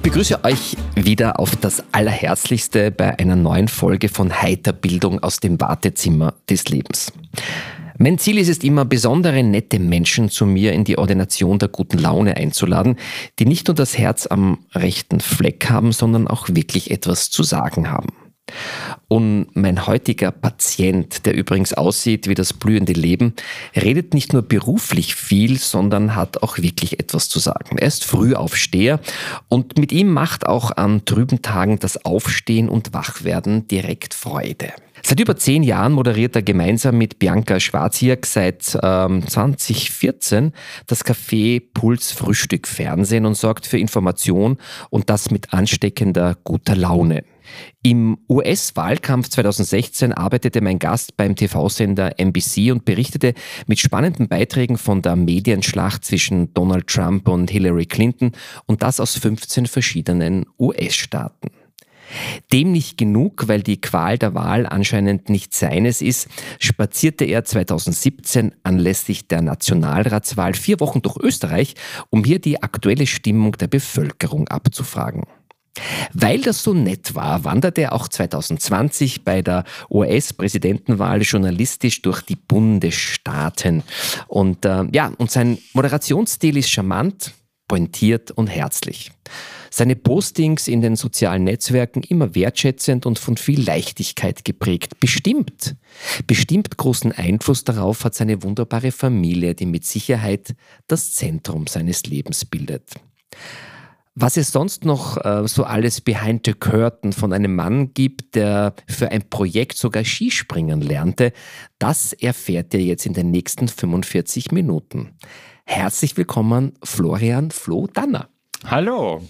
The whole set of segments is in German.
Ich begrüße euch wieder auf das Allerherzlichste bei einer neuen Folge von Heiterbildung aus dem Wartezimmer des Lebens. Mein Ziel ist es immer, besondere nette Menschen zu mir in die Ordination der guten Laune einzuladen, die nicht nur das Herz am rechten Fleck haben, sondern auch wirklich etwas zu sagen haben. Und mein heutiger Patient, der übrigens aussieht wie das blühende Leben, redet nicht nur beruflich viel, sondern hat auch wirklich etwas zu sagen. Er ist Frühaufsteher und mit ihm macht auch an trüben Tagen das Aufstehen und Wachwerden direkt Freude. Seit über zehn Jahren moderiert er gemeinsam mit Bianca Schwarzjirk seit ähm, 2014 das Café Puls Frühstück Fernsehen und sorgt für Information und das mit ansteckender guter Laune. Im US-Wahlkampf 2016 arbeitete mein Gast beim TV-Sender NBC und berichtete mit spannenden Beiträgen von der Medienschlacht zwischen Donald Trump und Hillary Clinton und das aus 15 verschiedenen US-Staaten. Dem nicht genug, weil die Qual der Wahl anscheinend nicht seines ist, spazierte er 2017 anlässlich der Nationalratswahl vier Wochen durch Österreich, um hier die aktuelle Stimmung der Bevölkerung abzufragen. Weil das so nett war, wanderte er auch 2020 bei der US-Präsidentenwahl journalistisch durch die Bundesstaaten. Und äh, ja, und sein Moderationsstil ist charmant, pointiert und herzlich. Seine Postings in den sozialen Netzwerken immer wertschätzend und von viel Leichtigkeit geprägt. Bestimmt. Bestimmt großen Einfluss darauf hat seine wunderbare Familie, die mit Sicherheit das Zentrum seines Lebens bildet. Was es sonst noch äh, so alles behind the curtain von einem Mann gibt, der für ein Projekt sogar Skispringen lernte, das erfährt ihr jetzt in den nächsten 45 Minuten. Herzlich willkommen, Florian Flo Danner. Hallo.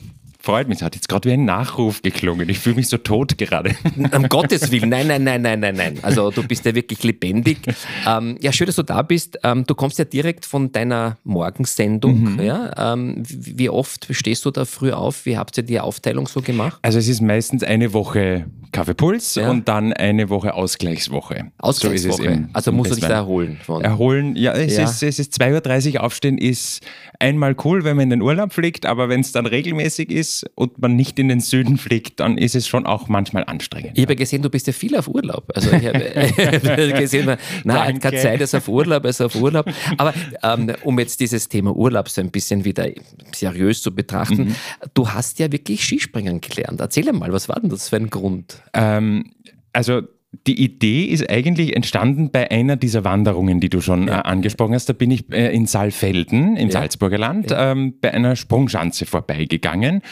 Freut mich, es hat jetzt gerade wie ein Nachruf geklungen. Ich fühle mich so tot gerade. Um Gottes Willen, nein, nein, nein, nein, nein, nein. Also du bist ja wirklich lebendig. Ähm, ja, schön, dass du da bist. Ähm, du kommst ja direkt von deiner Morgensendung. Mhm. Ja? Ähm, wie oft stehst du da früh auf? Wie habt ihr die Aufteilung so gemacht? Also es ist meistens eine Woche Kaffeepuls ja. und dann eine Woche Ausgleichswoche. Ausgleichswoche. So im, also musst du dich da erholen. Von. Erholen, ja, es, ja. Ist, es ist 2.30 Uhr aufstehen ist einmal cool, wenn man in den Urlaub fliegt, aber wenn es dann regelmäßig ist, ist und man nicht in den Süden fliegt, dann ist es schon auch manchmal anstrengend. Ich habe gesehen, du bist ja viel auf Urlaub. Also ich habe gesehen, nein, keine Zeit ist auf Urlaub, ist auf Urlaub. Aber ähm, um jetzt dieses Thema Urlaub so ein bisschen wieder seriös zu betrachten, mhm. du hast ja wirklich Skispringen gelernt. Erzähl mal, was war denn das für ein Grund? Ähm, also die Idee ist eigentlich entstanden bei einer dieser Wanderungen, die du schon ja. äh, angesprochen hast. Da bin ich äh, in Saalfelden im ja. Salzburger Land ja. ähm, bei einer Sprungschanze vorbeigegangen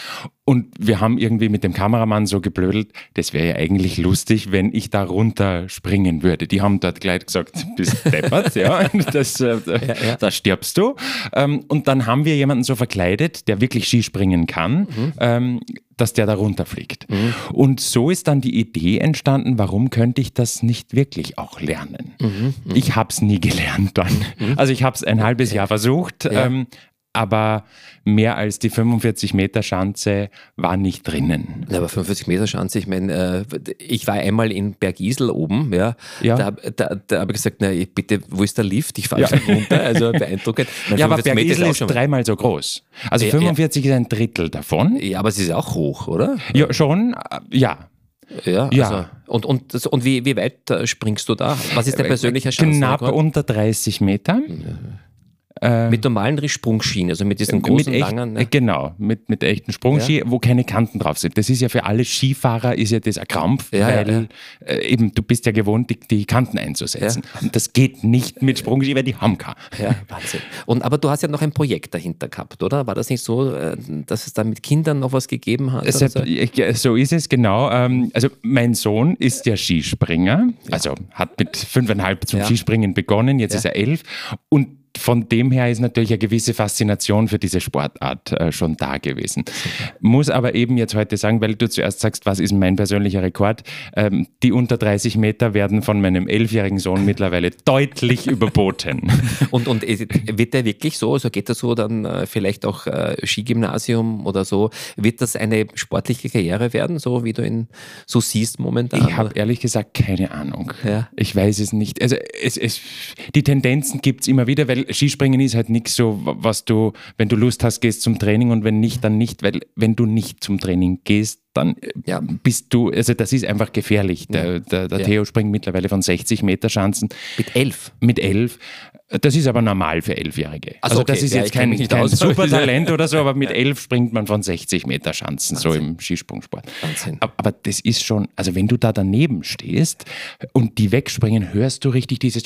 und wir haben irgendwie mit dem Kameramann so geblödelt, das wäre ja eigentlich lustig, wenn ich da runter springen würde. Die haben dort gleich gesagt, bist deppert, ja, das, äh, ja, da stirbst du. Ähm, und dann haben wir jemanden so verkleidet, der wirklich Skispringen kann, mhm. ähm, dass der da runterfliegt. Mhm. Und so ist dann die Idee entstanden, warum könnte ich das nicht wirklich auch lernen? Mhm. mhm. Ich habe es nie gelernt dann. Mhm. Also ich habe es ein halbes Jahr versucht, ja. ähm, aber mehr als die 45 Meter Schanze war nicht drinnen. Ja, aber 45 Meter Schanze, ich meine, äh, ich war einmal in Bergisel oben, ja, ja. da, da, da habe ich gesagt, na, bitte, wo ist der Lift? Ich fahre ja. runter, also beeindruckend. ja, aber Bergisel ist, ist dreimal so groß. Also ja, 45 ist ein Drittel davon. Ja, aber es ist auch hoch, oder? Ja, schon, ja. Ja, ja. Also, und, und, und wie, wie weit äh, springst du da? Was ist der äh, persönliche Schanzenrekord? Knapp unter 30 Meter. Ja. Äh, mit normalen Sprungschienen, also mit diesen großen, mit echt, langen. Ne? Genau, mit, mit echten Sprungski, ja. wo keine Kanten drauf sind. Das ist ja für alle Skifahrer ist ja das ein Krampf, ja, weil ja, äh, eben du bist ja gewohnt, die, die Kanten einzusetzen. Und das geht nicht mit Sprungski, weil die haben keine. Ja, Wahnsinn. Und, aber du hast ja noch ein Projekt dahinter gehabt, oder? War das nicht so, äh, dass es da mit Kindern noch was gegeben hat? So? so ist es, genau. Ähm, also mein Sohn ist ja Skispringer, also hat mit fünfeinhalb zum Skispringen begonnen, jetzt ist er elf und von dem her ist natürlich eine gewisse Faszination für diese Sportart äh, schon da gewesen. Muss aber eben jetzt heute sagen, weil du zuerst sagst, was ist mein persönlicher Rekord? Ähm, die unter 30 Meter werden von meinem elfjährigen Sohn mittlerweile deutlich überboten. Und, und wird der wirklich so, also geht das so dann äh, vielleicht auch äh, Skigymnasium oder so, wird das eine sportliche Karriere werden, so wie du ihn so siehst momentan? Ich habe ehrlich gesagt keine Ahnung. Ja. Ich weiß es nicht. Also es, es, die Tendenzen gibt es immer wieder, weil Skispringen ist halt nichts so, was du, wenn du Lust hast, gehst zum Training und wenn nicht, dann nicht, weil wenn du nicht zum Training gehst, dann ja, bist du, also das ist einfach gefährlich. Der, der, der ja. Theo springt mittlerweile von 60 Meter Schanzen. Mit elf? Mit elf. Das ist aber normal für Elfjährige. Also, also okay. das ist ja, jetzt kein, kein Supertalent oder so, aber mit elf springt man von 60 Meter Schanzen, Wahnsinn. so im Skisprungsport. Wahnsinn. Aber das ist schon, also wenn du da daneben stehst und die wegspringen, hörst du richtig dieses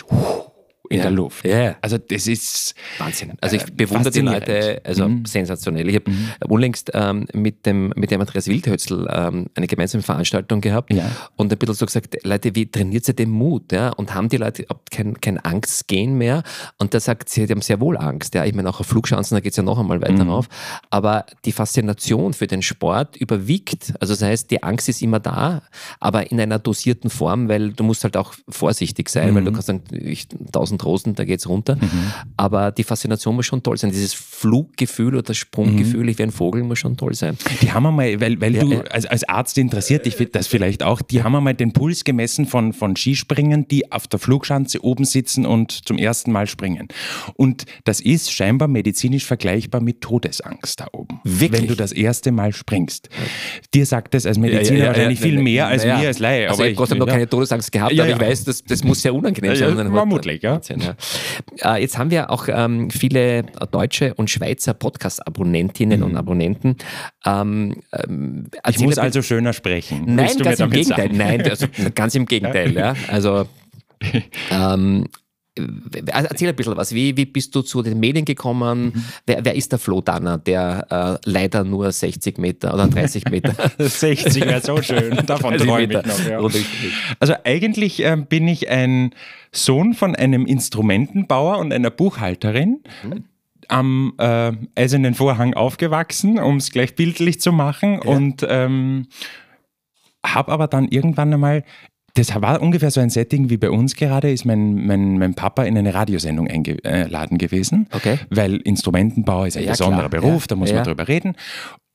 in ja. der Luft. Ja. Also das ist Wahnsinn. Also ich äh, bewundere die Leute, also mhm. sensationell. Ich habe mhm. unlängst ähm, mit dem mit dem Andreas Wildhötzl ähm, eine gemeinsame Veranstaltung gehabt ja. und ein bisschen so gesagt, Leute, wie trainiert ihr den Mut? Ja? Und haben die Leute kein, kein Angstgehen mehr? Und der sagt, sie haben sehr wohl Angst. Ja? Ich meine, auch auf Flugchancen, da geht es ja noch einmal weiter mhm. rauf. Aber die Faszination für den Sport überwiegt. Also das heißt, die Angst ist immer da, aber in einer dosierten Form, weil du musst halt auch vorsichtig sein, weil du mhm. kannst ich, tausend Rosen, da geht es runter. Mhm. Aber die Faszination muss schon toll sein. Dieses Fluggefühl oder Sprunggefühl, mhm. ich wäre ein Vogel, muss schon toll sein. Die haben einmal, weil, weil ja, du als, als Arzt interessiert dich das vielleicht auch, die haben einmal den Puls gemessen von, von Skispringern, die auf der Flugschanze oben sitzen und zum ersten Mal springen. Und das ist scheinbar medizinisch vergleichbar mit Todesangst da oben. Wirklich? Wenn du das erste Mal springst. Dir sagt das als Mediziner ja, ja, wahrscheinlich viel mehr als mir als Laie. Also ich habe noch keine Todesangst gehabt, aber ich weiß, das, das muss sehr unangenehm sein. Vermutlich, ja. Wahnsinn, ja. Äh, jetzt haben wir auch ähm, viele deutsche und Schweizer Podcast-Abonnentinnen mhm. und Abonnenten. Ähm, ähm, ich muss also schöner sprechen. Nein, ganz im Gegenteil. Sagen? Nein, also, ganz im Gegenteil. ja. Also ähm, also erzähl ein bisschen was. Wie, wie bist du zu den Medien gekommen? Mhm. Wer, wer, ist der Flo Danner, der äh, leider nur 60 Meter oder 30 Meter? 60 wäre so schön. Davon träume ich noch. Ja. Also eigentlich äh, bin ich ein Sohn von einem Instrumentenbauer und einer Buchhalterin. Mhm am äh, eisernen Vorhang aufgewachsen, um es gleich bildlich zu machen. Ja. Und ähm, habe aber dann irgendwann einmal das war ungefähr so ein Setting wie bei uns gerade, ist mein, mein, mein Papa in eine Radiosendung eingeladen gewesen, okay. weil Instrumentenbau ist ein ja, besonderer klar. Beruf, ja. da muss ja. man drüber reden.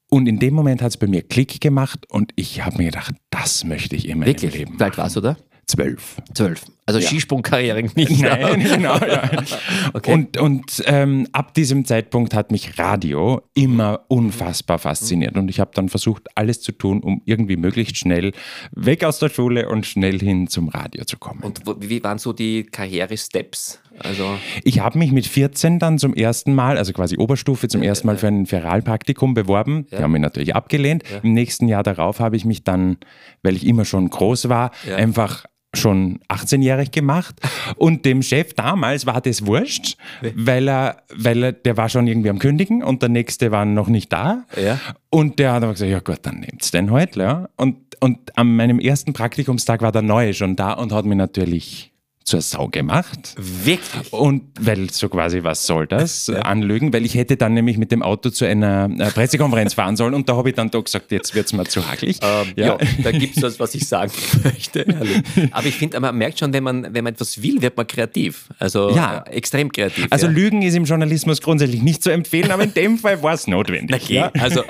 Und in dem Moment hat es bei mir Klick gemacht und ich habe mir gedacht, das möchte ich immer Wirklich? im Leben. Alt warst du da? Zwölf. Zwölf. Also ja. Skisprungkarriere nicht. Nein, genau. Ja. okay. Und, und ähm, ab diesem Zeitpunkt hat mich Radio immer unfassbar fasziniert. Und ich habe dann versucht, alles zu tun, um irgendwie möglichst schnell weg aus der Schule und schnell hin zum Radio zu kommen. Und wie waren so die Karriere-Steps? Also ich habe mich mit 14 dann zum ersten Mal, also quasi Oberstufe, zum ersten Mal für ein Feralpraktikum beworben. Ja. Die haben mich natürlich abgelehnt. Ja. Im nächsten Jahr darauf habe ich mich dann, weil ich immer schon groß war, ja. einfach schon 18-jährig gemacht und dem Chef damals war das wurscht, weil er, weil er, der war schon irgendwie am Kündigen und der nächste war noch nicht da ja. und der hat aber gesagt, ja gut, dann nehmt's den halt, ja. Und, und an meinem ersten Praktikumstag war der Neue schon da und hat mir natürlich zur Sau gemacht. Wirklich? Und weil so quasi, was soll das? Ja. Anlügen, weil ich hätte dann nämlich mit dem Auto zu einer äh, Pressekonferenz fahren sollen und da habe ich dann doch gesagt, jetzt wird es mir zu hakelig. Ähm, ja. ja. da gibt es was, was ich sagen möchte. Aber ich finde, man merkt schon, wenn man, wenn man etwas will, wird man kreativ. Also ja. Äh, extrem kreativ. Also Lügen ist im Journalismus grundsätzlich nicht zu empfehlen, aber in dem Fall war es notwendig. Okay. Ja. Also,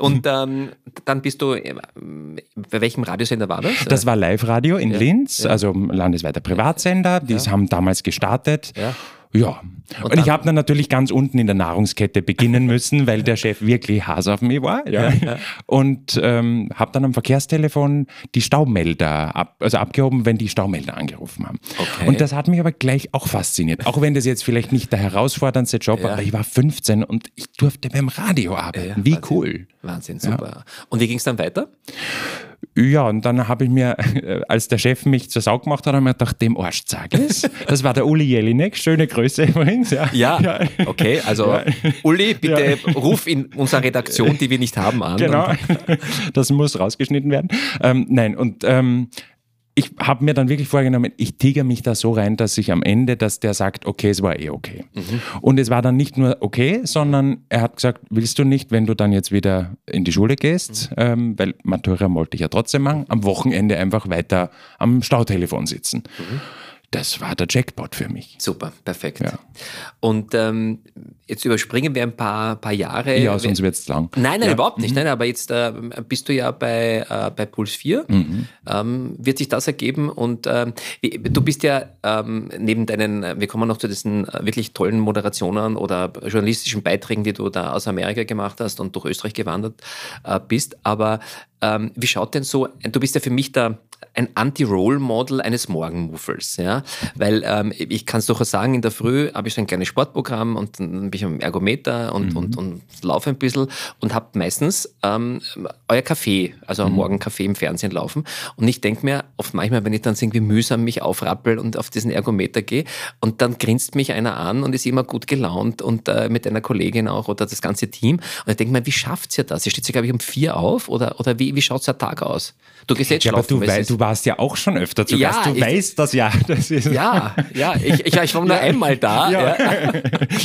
und ähm, dann bist du, äh, bei welchem Radiosender war das? Das war Live-Radio in Linz, also landesweit der Privatsender, die ja. haben damals gestartet. Ja. Ja. Und, und ich habe dann natürlich ganz unten in der Nahrungskette beginnen müssen, weil der Chef wirklich Hass auf mich war. Ja. ja. Und ähm, habe dann am Verkehrstelefon die Staumelder ab, also abgehoben, wenn die Staumelder angerufen haben. Okay. Und das hat mich aber gleich auch fasziniert. Auch wenn das jetzt vielleicht nicht der herausforderndste Job war, ja. aber ich war 15 und ich durfte beim Radio arbeiten. wie Wahnsinn. cool. Wahnsinn, super. Und wie ging es dann weiter? Ja, und dann habe ich mir, als der Chef mich zur Sau gemacht hat, habe ich mir gedacht, dem Arsch sag es. Das war der Uli Jelinek, schöne Grüße übrigens. Ja, ja, ja. okay, also ja. Uli, bitte ja. ruf in unserer Redaktion, die wir nicht haben, an. Genau, das muss rausgeschnitten werden. Ähm, nein, und ähm, ich habe mir dann wirklich vorgenommen, ich tigere mich da so rein, dass ich am Ende, dass der sagt, okay, es war eh okay. Mhm. Und es war dann nicht nur okay, sondern er hat gesagt, willst du nicht, wenn du dann jetzt wieder in die Schule gehst, mhm. ähm, weil Matura wollte ich ja trotzdem machen, am Wochenende einfach weiter am Stautelefon sitzen. Mhm das war der Jackpot für mich. Super, perfekt. Ja. Und ähm, jetzt überspringen wir ein paar, paar Jahre. Ja, sonst wird es lang. Nein, nein, ja. überhaupt nicht. Mhm. Nein, aber jetzt äh, bist du ja bei, äh, bei Puls 4. Mhm. Ähm, wird sich das ergeben? Und ähm, du bist ja ähm, neben deinen, wir kommen noch zu diesen äh, wirklich tollen Moderationen oder journalistischen Beiträgen, die du da aus Amerika gemacht hast und durch Österreich gewandert äh, bist. Aber ähm, wie schaut denn so, du bist ja für mich da ein Anti-Role-Model eines Morgenmuffels, ja, weil ähm, ich kann es durchaus sagen, in der Früh habe ich so ein kleines Sportprogramm und dann bin ich am Ergometer und, mhm. und, und laufe ein bisschen und habe meistens ähm, euer Kaffee, also am mhm. Morgen Kaffee im Fernsehen laufen und ich denke mir oft manchmal, wenn ich dann irgendwie mühsam mich aufrappel und auf diesen Ergometer gehe und dann grinst mich einer an und ist immer gut gelaunt und äh, mit einer Kollegin auch oder das ganze Team und ich denke mir, wie schafft ihr das? Ihr steht, glaube ich, um vier auf oder, oder wie, wie schaut der Tag aus? Du gehst jetzt ja, schlafen, aber du, weil, du warst ja auch schon öfter zu ja, Gast. Du ich, weißt das ja. Das ja, ja, ich, ich, ich war nur einmal da. Ja.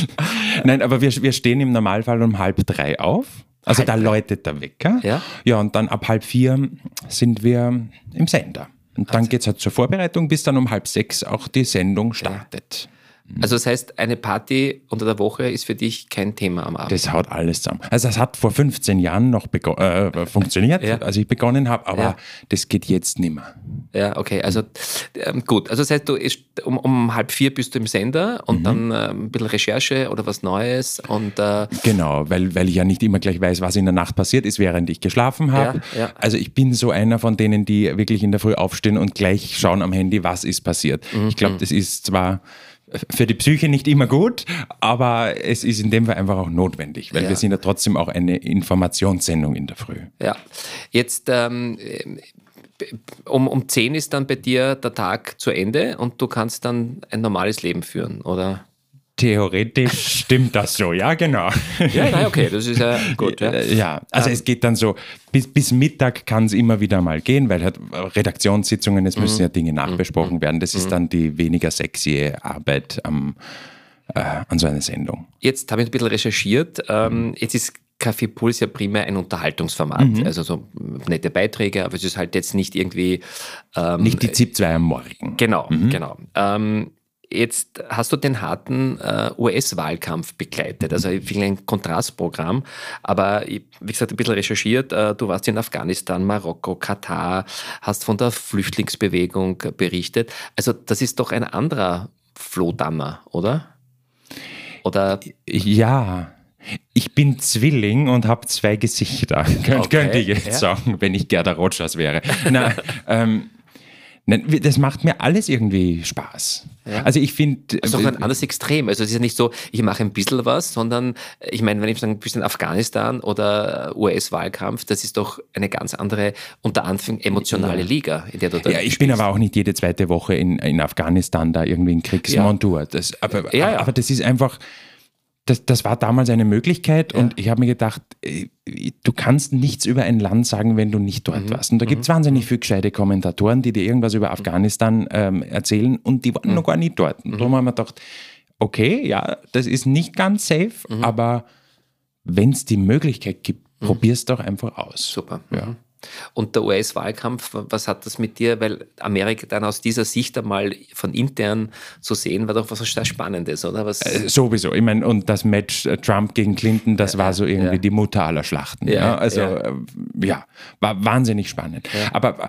Nein, aber wir, wir stehen im Normalfall um halb drei auf. Also halb da läutet der Wecker. Ja. ja, und dann ab halb vier sind wir im Sender. Und dann geht es halt zur Vorbereitung, bis dann um halb sechs auch die Sendung startet. Mhm. Also das heißt, eine Party unter der Woche ist für dich kein Thema am Abend. Das haut alles zusammen. Also das hat vor 15 Jahren noch äh, funktioniert, ja. als ich begonnen habe, aber ja. das geht jetzt nicht mehr. Ja, okay. Also ähm, gut. Also das heißt, du ist, um, um, halb vier bist du im Sender und mhm. dann äh, ein bisschen Recherche oder was Neues und äh genau, weil, weil ich ja nicht immer gleich weiß, was in der Nacht passiert ist, während ich geschlafen habe. Ja, also ich bin so einer von denen, die wirklich in der Früh aufstehen und gleich schauen am Handy, was ist passiert. Mhm. Ich glaube, das ist zwar für die Psyche nicht immer gut, aber es ist in dem Fall einfach auch notwendig, weil ja. wir sind ja trotzdem auch eine Informationssendung in der Früh. Ja, jetzt ähm, um, um 10 ist dann bei dir der Tag zu Ende und du kannst dann ein normales Leben führen, oder? Theoretisch stimmt das so, ja, genau. Ja, nein, okay, das ist ja gut. Ja, ja also um, es geht dann so, bis, bis Mittag kann es immer wieder mal gehen, weil halt Redaktionssitzungen, es müssen mhm. ja Dinge nachbesprochen mhm. werden. Das ist mhm. dann die weniger sexy Arbeit am, äh, an so einer Sendung. Jetzt habe ich ein bisschen recherchiert. Ähm, jetzt ist Café Puls ja primär ein Unterhaltungsformat, mhm. also so nette Beiträge, aber es ist halt jetzt nicht irgendwie. Ähm, nicht die ZIP 2 am Morgen. Genau, mhm. genau. Ähm, Jetzt hast du den harten äh, US-Wahlkampf begleitet, also viel ein Kontrastprogramm, aber wie gesagt, ein bisschen recherchiert, äh, du warst in Afghanistan, Marokko, Katar, hast von der Flüchtlingsbewegung berichtet. Also das ist doch ein anderer Flohdammer, oder? Oder? Ja. Ich bin Zwilling und habe zwei Gesichter, okay, könnte ich jetzt ja. sagen, wenn ich Gerda Rogers wäre. Na, ähm, das macht mir alles irgendwie Spaß. Ja. Also ich finde. Das ist doch ein anderes Extrem. Also es ist ja nicht so, ich mache ein bisschen was, sondern ich meine, wenn ich sage, ein bisschen Afghanistan oder US-Wahlkampf, das ist doch eine ganz andere, unter Anführungszeichen, emotionale ja. Liga, in der du da Ja, ich bin aber auch nicht jede zweite Woche in, in Afghanistan da irgendwie in Kriegsmontur. Das, aber, ja, aber das ist einfach das, das war damals eine Möglichkeit ja. und ich habe mir gedacht, äh, du kannst nichts über ein Land sagen, wenn du nicht dort mhm. warst. Und da gibt es mhm. wahnsinnig viele gescheite Kommentatoren, die dir irgendwas über Afghanistan ähm, erzählen und die waren mhm. noch gar nicht dort. Und mhm. darum haben wir gedacht, okay, ja, das ist nicht ganz safe, mhm. aber wenn es die Möglichkeit gibt, mhm. probier es doch einfach aus. Super. Ja. Und der US-Wahlkampf, was hat das mit dir? Weil Amerika dann aus dieser Sicht einmal von intern zu sehen, war doch was sehr Spannendes, oder? Was äh, sowieso. Ich meine, und das Match äh, Trump gegen Clinton, das ja, war so irgendwie ja. die Mutter aller Schlachten. Ja, also, äh, ja. war wahnsinnig spannend. Aber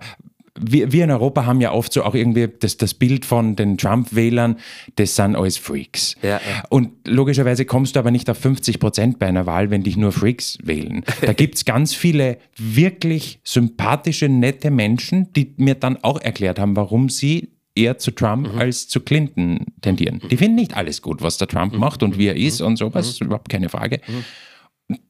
wir, wir in Europa haben ja oft so auch irgendwie das, das Bild von den Trump-Wählern, das sind alles Freaks. Ja, ja. Und logischerweise kommst du aber nicht auf 50 Prozent bei einer Wahl, wenn dich nur Freaks wählen. Da gibt es ganz viele wirklich sympathische, nette Menschen, die mir dann auch erklärt haben, warum sie eher zu Trump mhm. als zu Clinton tendieren. Die finden nicht alles gut, was der Trump mhm. macht und wie er ist und sowas, mhm. überhaupt keine Frage. Mhm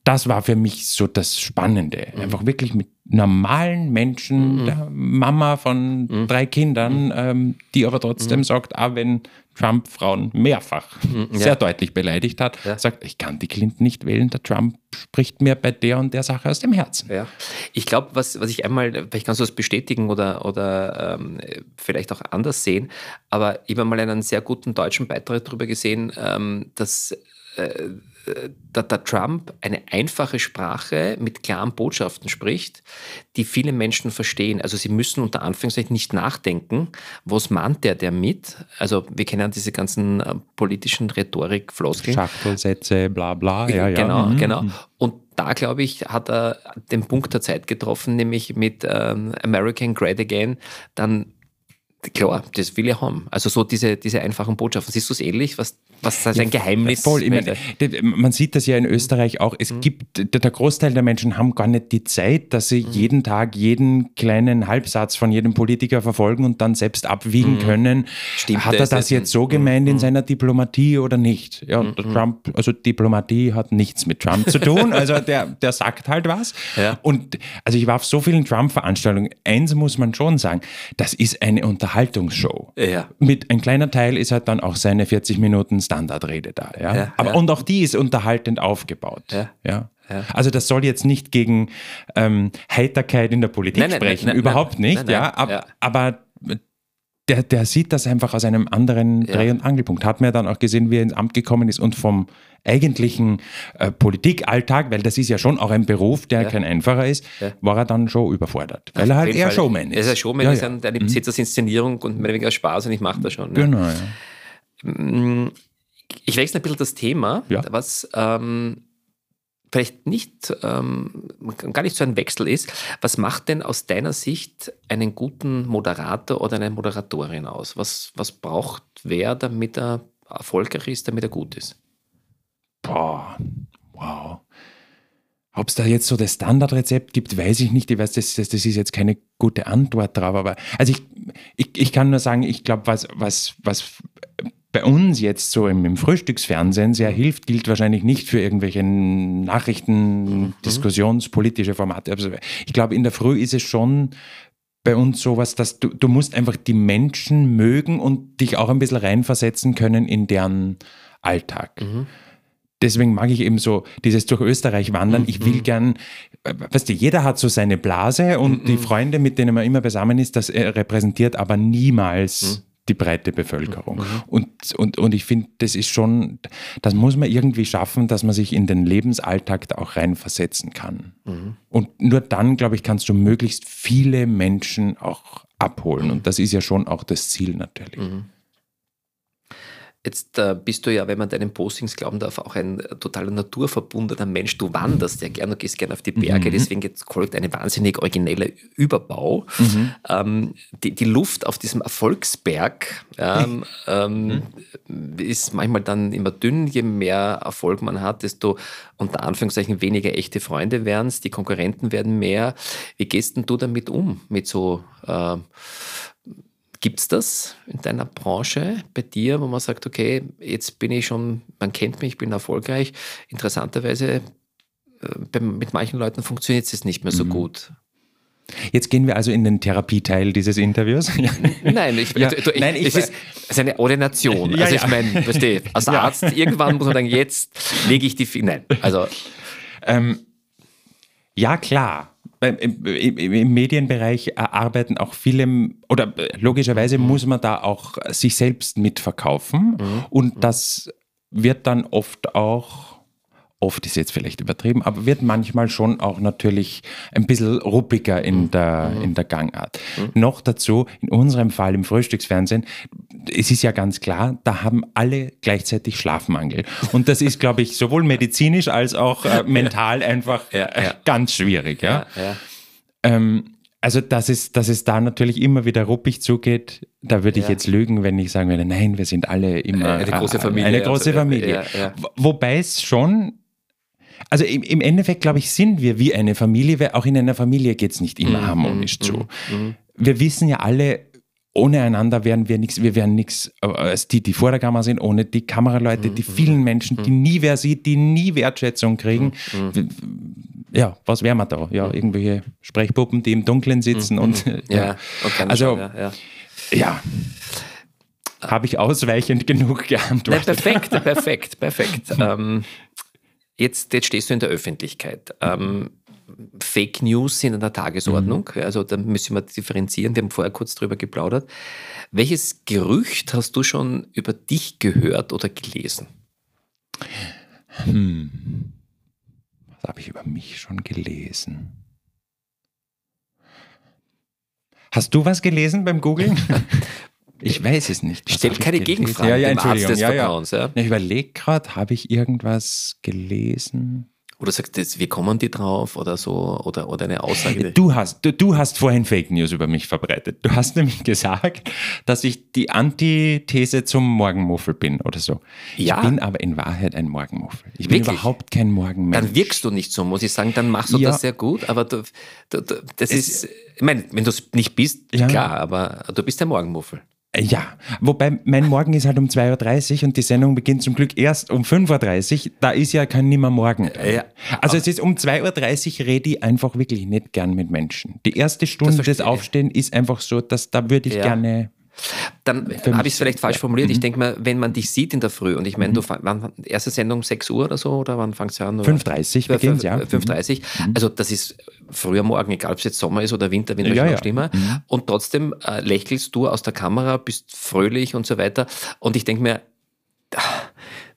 das war für mich so das Spannende. Mhm. Einfach wirklich mit normalen Menschen, mhm. Mama von mhm. drei Kindern, mhm. ähm, die aber trotzdem mhm. sagt, ah, wenn Trump Frauen mehrfach mhm, sehr deutlich beleidigt hat, ja. sagt, ich kann die Clinton nicht wählen, der Trump spricht mir bei der und der Sache aus dem Herzen. Ja. Ich glaube, was, was ich einmal, vielleicht kannst du das bestätigen oder, oder ähm, vielleicht auch anders sehen, aber ich habe mal einen sehr guten deutschen Beitrag darüber gesehen, ähm, dass äh, der, der, Trump eine einfache Sprache mit klaren Botschaften spricht, die viele Menschen verstehen. Also sie müssen unter Anführungszeichen nicht nachdenken, was meint der damit? Also wir kennen diese ganzen äh, politischen Rhetorik-Floskeln. Schachtelsätze, bla bla. Ja, ja. Genau, mhm. genau. Und da, glaube ich, hat er den Punkt der Zeit getroffen, nämlich mit ähm, American Great Again, dann Klar, das will ich haben. Also so diese, diese einfachen Botschaften. Siehst du es ähnlich? Was, was ist ja, ein Geheimnis? Voll. Meine, man sieht das ja in Österreich auch. Es mhm. gibt, der Großteil der Menschen haben gar nicht die Zeit, dass sie mhm. jeden Tag jeden kleinen Halbsatz von jedem Politiker verfolgen und dann selbst abwiegen mhm. können. Stimmt, hat er das, das jetzt so mhm. gemeint in mhm. seiner Diplomatie oder nicht? Ja, mhm. Trump, also Diplomatie hat nichts mit Trump zu tun. Also der, der sagt halt was. Ja. Und also ich war auf so vielen Trump-Veranstaltungen. Eins muss man schon sagen, das ist eine Unterhaltung Unterhaltungsshow. Ja. Mit ein kleiner Teil ist halt dann auch seine 40 Minuten Standardrede da. Ja? ja Aber, ja. Und auch die ist unterhaltend aufgebaut. Ja. ja? Ja. Also das soll jetzt nicht gegen ähm, Heiterkeit in der Politik nein, nein, sprechen, nein, überhaupt nicht, ja. Ab, aber der, der sieht das einfach aus einem anderen Dreh- und Angelpunkt. Hat mir dann auch gesehen, wie er ins Amt gekommen ist und vom eigentlichen äh, Politikalltag, weil das ist ja schon auch ein Beruf, der ja. kein einfacher ist, ja. war er dann schon überfordert. Weil Ach, er halt eher Fall. Showman ist. Er ist ein Showman, ja, ist ein, der mhm. sieht das Inszenierung und mehr oder weniger Spaß und ich mache das schon. Genau, ja. Mm, ich wechsle ein bisschen das Thema, was ähm, vielleicht nicht, ähm, gar nicht so ein Wechsel ist. Was macht denn aus deiner Sicht einen guten Moderator oder eine Moderatorin aus? Was, was braucht wer, damit er erfolgreich ist, damit er gut ist? Boah, wow. Ob es da jetzt so das Standardrezept gibt, weiß ich nicht. Ich weiß, das, das, das ist jetzt keine gute Antwort drauf. Aber also ich, ich, ich kann nur sagen, ich glaube, was, was, was bei uns jetzt so im, im, Frühstücksfernsehen sehr hilft, gilt wahrscheinlich nicht für irgendwelche Nachrichten, mhm. diskussionspolitische Formate. Also ich glaube, in der Früh ist es schon bei uns sowas, dass du, du musst einfach die Menschen mögen und dich auch ein bisschen reinversetzen können in deren Alltag. Mhm deswegen mag ich eben so dieses durch Österreich wandern. Ich will mhm. gern, äh, weißt du, jeder hat so seine Blase und die mhm. Freunde, mit denen man immer beisammen ist, das äh, repräsentiert aber niemals mhm. die breite Bevölkerung. Und, und, und ich finde, das ist schon, das muss man irgendwie schaffen, dass man sich in den Lebensalltag da auch reinversetzen kann. Und nur dann, glaube ich, kannst du möglichst viele Menschen auch abholen. Und das ist ja schon auch das Ziel natürlich. Jetzt äh, bist du ja, wenn man deinen Postings glauben darf, auch ein äh, totaler naturverbundener Mensch. Du wanderst ja gerne, du gehst gerne auf die Berge, mhm. deswegen folgt ein wahnsinnig origineller Überbau. Mhm. Ähm, die, die, Luft auf diesem Erfolgsberg ähm, ähm, mhm. ist manchmal dann immer dünn. Je mehr Erfolg man hat, desto unter Anführungszeichen weniger echte Freunde werden es, die Konkurrenten werden mehr. Wie gehst denn du damit um, mit so äh, Gibt es das in deiner Branche bei dir, wo man sagt, okay, jetzt bin ich schon, man kennt mich, ich bin erfolgreich. Interessanterweise, äh, mit manchen Leuten funktioniert es nicht mehr so mhm. gut. Jetzt gehen wir also in den Therapieteil dieses Interviews. Nein, ich, ja. du, ich, Nein, ich, es, ist, ist eine Ordination. Ja, also ich meine, verstehe, als Arzt, irgendwann muss man sagen, jetzt lege ich die Finger. Nein, also. Ähm, ja, klar. Im, im, Im, Medienbereich arbeiten auch viele, oder äh, logischerweise mhm. muss man da auch sich selbst mitverkaufen. Mhm. Und mhm. das wird dann oft auch oft ist jetzt vielleicht übertrieben, aber wird manchmal schon auch natürlich ein bisschen ruppiger in mhm. der, mhm. in der Gangart. Mhm. Noch dazu, in unserem Fall im Frühstücksfernsehen, es ist ja ganz klar, da haben alle gleichzeitig Schlafmangel. Und das ist, glaube ich, sowohl medizinisch als auch äh, mental einfach ja, ja. Äh, ganz schwierig. Ja? ja ähm, also, dass es, dass es da natürlich immer wieder ruppig zugeht, da würde ich jetzt lügen, wenn ich sagen würde, nein, wir sind alle immer eine große äh, Familie. Eine große also, Familie. Wobei es schon also im, im Endeffekt, glaube ich, sind wir wie eine Familie, weil auch in einer Familie geht es nicht immer mhm. harmonisch mhm. zu. Mhm. Wir wissen ja alle, ohne einander wären wir nichts, wir wären nichts, äh, als die, die vor der Kamera sind, ohne die Kameraleute, die vielen Menschen, die nie wer sieht, die nie Wertschätzung kriegen. Ja, was wären wir da? Ja, irgendwelche Sprechpuppen, die im Dunkeln sitzen und ja, ja. also ja, ja. Habe ich ausweichend genug geantwortet? Nein, perfekt, perfekt, perfekt. ähm, jetzt, jetzt stehst du in der Öffentlichkeit. Ähm, Fake News sind an der Tagesordnung. Mhm. Also da müssen wir differenzieren. Wir haben vorher kurz drüber geplaudert. Welches Gerücht hast du schon über dich gehört oder gelesen? Hm. Was habe ich über mich schon gelesen? Hast du was gelesen beim Googlen? Ich weiß es nicht. Stell keine Gegenfragen ja, ja, Arzt des ja, Vertrauens. Ja. Ich überlege gerade, habe ich irgendwas gelesen? Oder sagst du, wie kommen die drauf oder so oder, oder eine Aussage? Du hast, du, du hast vorhin Fake News über mich verbreitet. Du hast nämlich gesagt, dass ich die Antithese zum Morgenmuffel bin oder so. Ja. Ich bin aber in Wahrheit ein Morgenmuffel. Ich Wirklich? bin überhaupt kein Morgenmensch. Dann wirkst du nicht so, muss ich sagen. Dann machst du ja. das sehr gut. Aber du, du, du das es, ist, ich meine, wenn du es nicht bist, ja. klar, aber du bist der Morgenmuffel. Äh, ja, wobei mein Morgen ist halt um 2.30 Uhr und die Sendung beginnt zum Glück erst um 5.30 Uhr. Da ist ja kein nimmer Morgen. Ja. Also es ist um 2.30 Uhr rede ich einfach wirklich nicht gern mit Menschen. Die erste Stunde des Aufstehen ist einfach so, dass da würde ich ja. gerne dann habe ich es vielleicht falsch formuliert. Ich mhm. denke mal, wenn man dich sieht in der Früh und ich meine, du mhm. wann, erste Sendung 6 Uhr oder so oder wann fangst du an? 5.30 Uhr beginnt, ja. 5.30 mhm. Also das ist früher Morgen, egal ob es jetzt Sommer ist oder Winter, Winter ja, ist noch ja. schlimmer. Mhm. Und trotzdem äh, lächelst du aus der Kamera, bist fröhlich und so weiter. Und ich denke mir,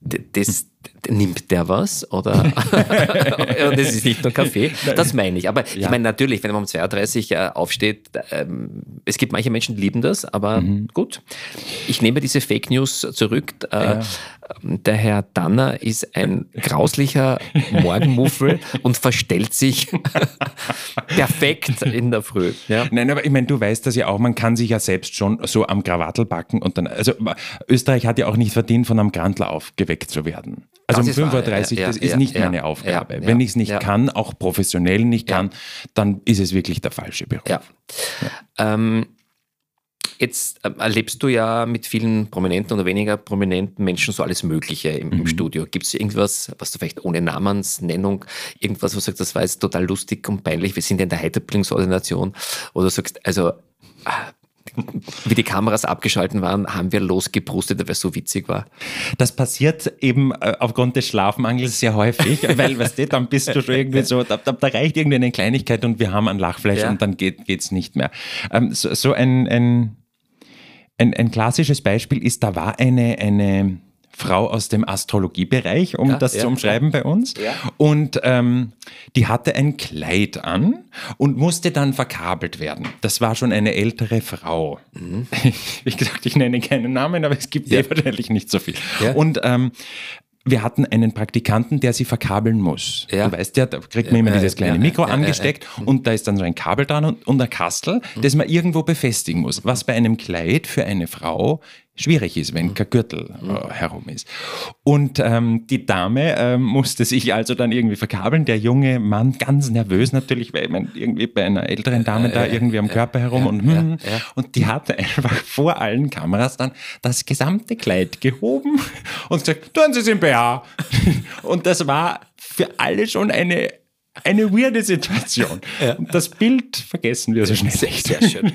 das, nimmt der was? Oder und das ist nicht nur Kaffee. Das meine ich. Aber ja. ich meine natürlich, wenn man um 32 äh, aufsteht, ähm, es gibt manche Menschen, die lieben das, aber mhm. gut. Ich nehme diese Fake News zurück. Äh, ja. Der Herr Danner ist ein grauslicher Morgenmuffel und verstellt sich perfekt in der Früh. Ja. Nein, aber ich meine, du weißt das ja auch, man kann sich ja selbst schon so am Krawattel backen und dann, also Österreich hat ja auch nicht verdient, von einem Grantler aufgeweckt zu werden. Also das um 5.30 Uhr, ja, das ja, ist nicht ja, meine Aufgabe. Wenn ich es nicht kann, auch professionell nicht kann, dann ist es wirklich der falsche Beruf. Ja. Ähm, Jetzt äh, erlebst du ja mit vielen prominenten oder weniger prominenten Menschen so alles Mögliche im, mhm. im Studio. Gibt es irgendwas, was du vielleicht ohne Namensnennung, irgendwas, wo du sagst, das war jetzt total lustig und peinlich, wir sind ja in der Heiterbildungsordination, oder du sagst, also ah, wie die Kameras abgeschalten waren, haben wir losgeprustet, weil es so witzig war. Das passiert eben äh, aufgrund des Schlafmangels sehr häufig, weil, weißt du, dann bist du schon irgendwie so, da, da, da reicht irgendwie eine Kleinigkeit und wir haben ein Lachfleisch ja. und dann geht es nicht mehr. Ähm, so, so ein, ein, ein, ein klassisches Beispiel ist, da war eine, eine Frau aus dem Astrologiebereich, um ja, das ja, zu umschreiben ja. bei uns. Und ähm, die hatte ein Kleid an und musste dann verkabelt werden. Das war schon eine ältere Frau. Mhm. Wie gesagt, ich nenne keinen Namen, aber es gibt eh wahrscheinlich nicht so viel. Und ähm, wir hatten einen Praktikanten, der sie verkabeln muss. Ja. Du weißt ja, da kriegt man immer dieses kleine Mikro angesteckt und da ist dann so ein Kabel dran und, und ein Kastel, das man irgendwo befestigen muss. Was bei einem Kleid für eine Frau schwierig ist, wenn mhm. kein Gürtel äh, herum ist. Und ähm, die Dame äh, musste sich also dann irgendwie verkabeln. Der junge Mann, ganz nervös natürlich, weil man irgendwie bei einer älteren Dame da irgendwie am Körper herum und, hm, und die hatte einfach vor allen Kameras dann das gesamte Kleid gehoben und gesagt, tun Sie es im BH. und das war für alle schon eine eine weirde Situation. Ja. Das Bild vergessen wir so schnell. Sehr, sehr schön.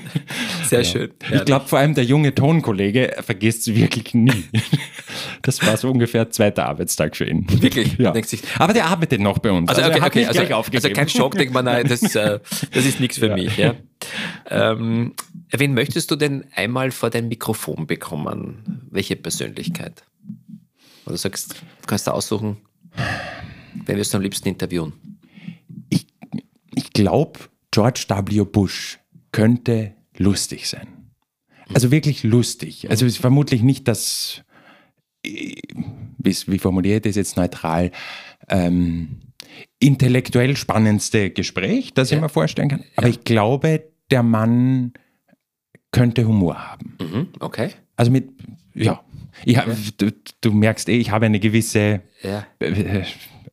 Sehr ja. schön. Ich glaube, vor allem der junge Tonkollege vergisst es wirklich nie. Das war so ungefähr zweiter Arbeitstag für ihn. Wirklich? Ja. Aber der arbeitet noch bei uns. Also, also okay, okay. Also, also, kein Schock, denkt man, nein, das, äh, das ist nichts für mich. Ja. Ähm, wen möchtest du denn einmal vor dein Mikrofon bekommen? Welche Persönlichkeit? Oder sagst, du kannst da aussuchen, wen wirst du am liebsten interviewen? Ich glaube, George W. Bush könnte lustig sein. Also wirklich lustig. Also ist vermutlich nicht das, wie, wie formuliere ich das jetzt neutral, ähm, intellektuell spannendste Gespräch, das ja. ich mir vorstellen kann. Aber ja. ich glaube, der Mann könnte Humor haben. Mhm, okay. Also mit, ja. Ich, ja. Du, du, merkst eh, ich habe eine gewisse ja. Äh,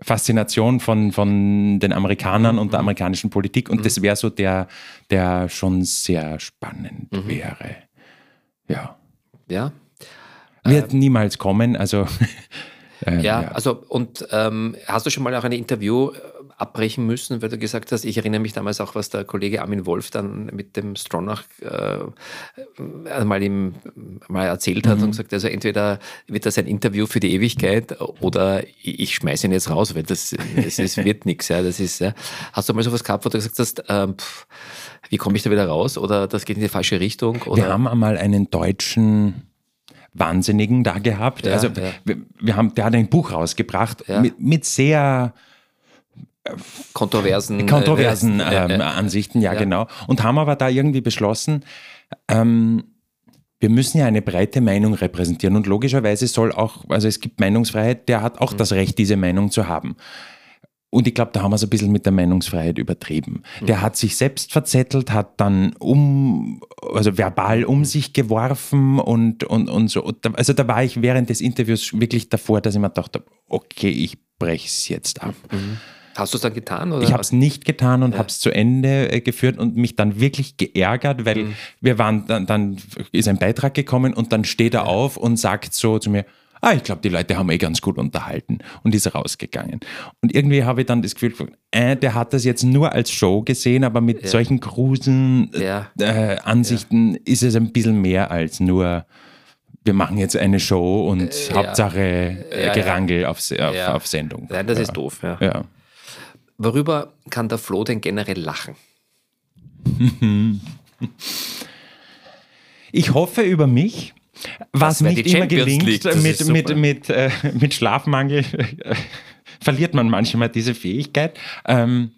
Faszination von, von den Amerikanern und der mhm. amerikanischen Politik. Und mhm. das wäre so der, der schon sehr spannend mhm. wäre. Ja. Ja. Wird äh, niemals kommen, also. äh, ja, ja, also und ähm, hast du schon mal auch eine Interview abbrechen müssen, weil du gesagt hast, ich erinnere mich damals auch, was der Kollege Armin Wolf dann mit dem Stronach äh, mal, ihm, mal erzählt hat mhm. und gesagt, also entweder wird das ein Interview für die Ewigkeit oder ich schmeiße ihn jetzt raus, weil das, das, das wird nichts. Ja, das ist, ja. Hast du mal so was gehabt, wo du gesagt hast, äh, pff, wie komme ich da wieder raus oder das geht in die falsche Richtung? Oder? Wir haben einmal einen deutschen Wahnsinnigen da gehabt. Ja, also ja. Wir, wir, haben, der hat ein Buch rausgebracht mit, mit, sehr kontroversen, kontroversen äh, ähm, Ansichten, ja, genau. Und haben aber da irgendwie beschlossen, ähm, wir müssen ja eine breite Meinung repräsentieren und logischerweise soll auch, also es gibt Meinungsfreiheit, der hat auch mhm. das Recht, diese Meinung zu haben. Und ich glaube, da haben wir es ein bisschen mit der Meinungsfreiheit übertrieben. Mhm. Der hat sich selbst verzettelt, hat dann um, also verbal um sich geworfen und, und, und so. Also da war ich während des Interviews wirklich davor, dass ich mir dachte, okay, ich breche es jetzt ab. Mhm. Hast du es dann getan? Oder? Ich habe es nicht getan und ja. habe es zu Ende äh, geführt und mich dann wirklich geärgert, weil mhm. wir waren, dann, dann ist ein Beitrag gekommen und dann steht er ja. auf und sagt so zu mir, ah, ich glaube, die Leute haben eh ganz gut unterhalten und ist rausgegangen. Und irgendwie habe ich dann das Gefühl, äh, der hat das jetzt nur als Show gesehen, aber mit ja. solchen grusen ja. äh, Ansichten ja. ist es ein bisschen mehr als nur wir machen jetzt eine Show und äh, Hauptsache äh, Gerangel auf, auf, auf, Sendung. Nein, das ist doof. Ja. Worüber kann der Flo denn generell lachen? ich hoffe über mich. Was nicht immer gelingt mit, mit, mit, äh, mit Schlafmangel, äh, verliert man manchmal diese Fähigkeit. Ähm,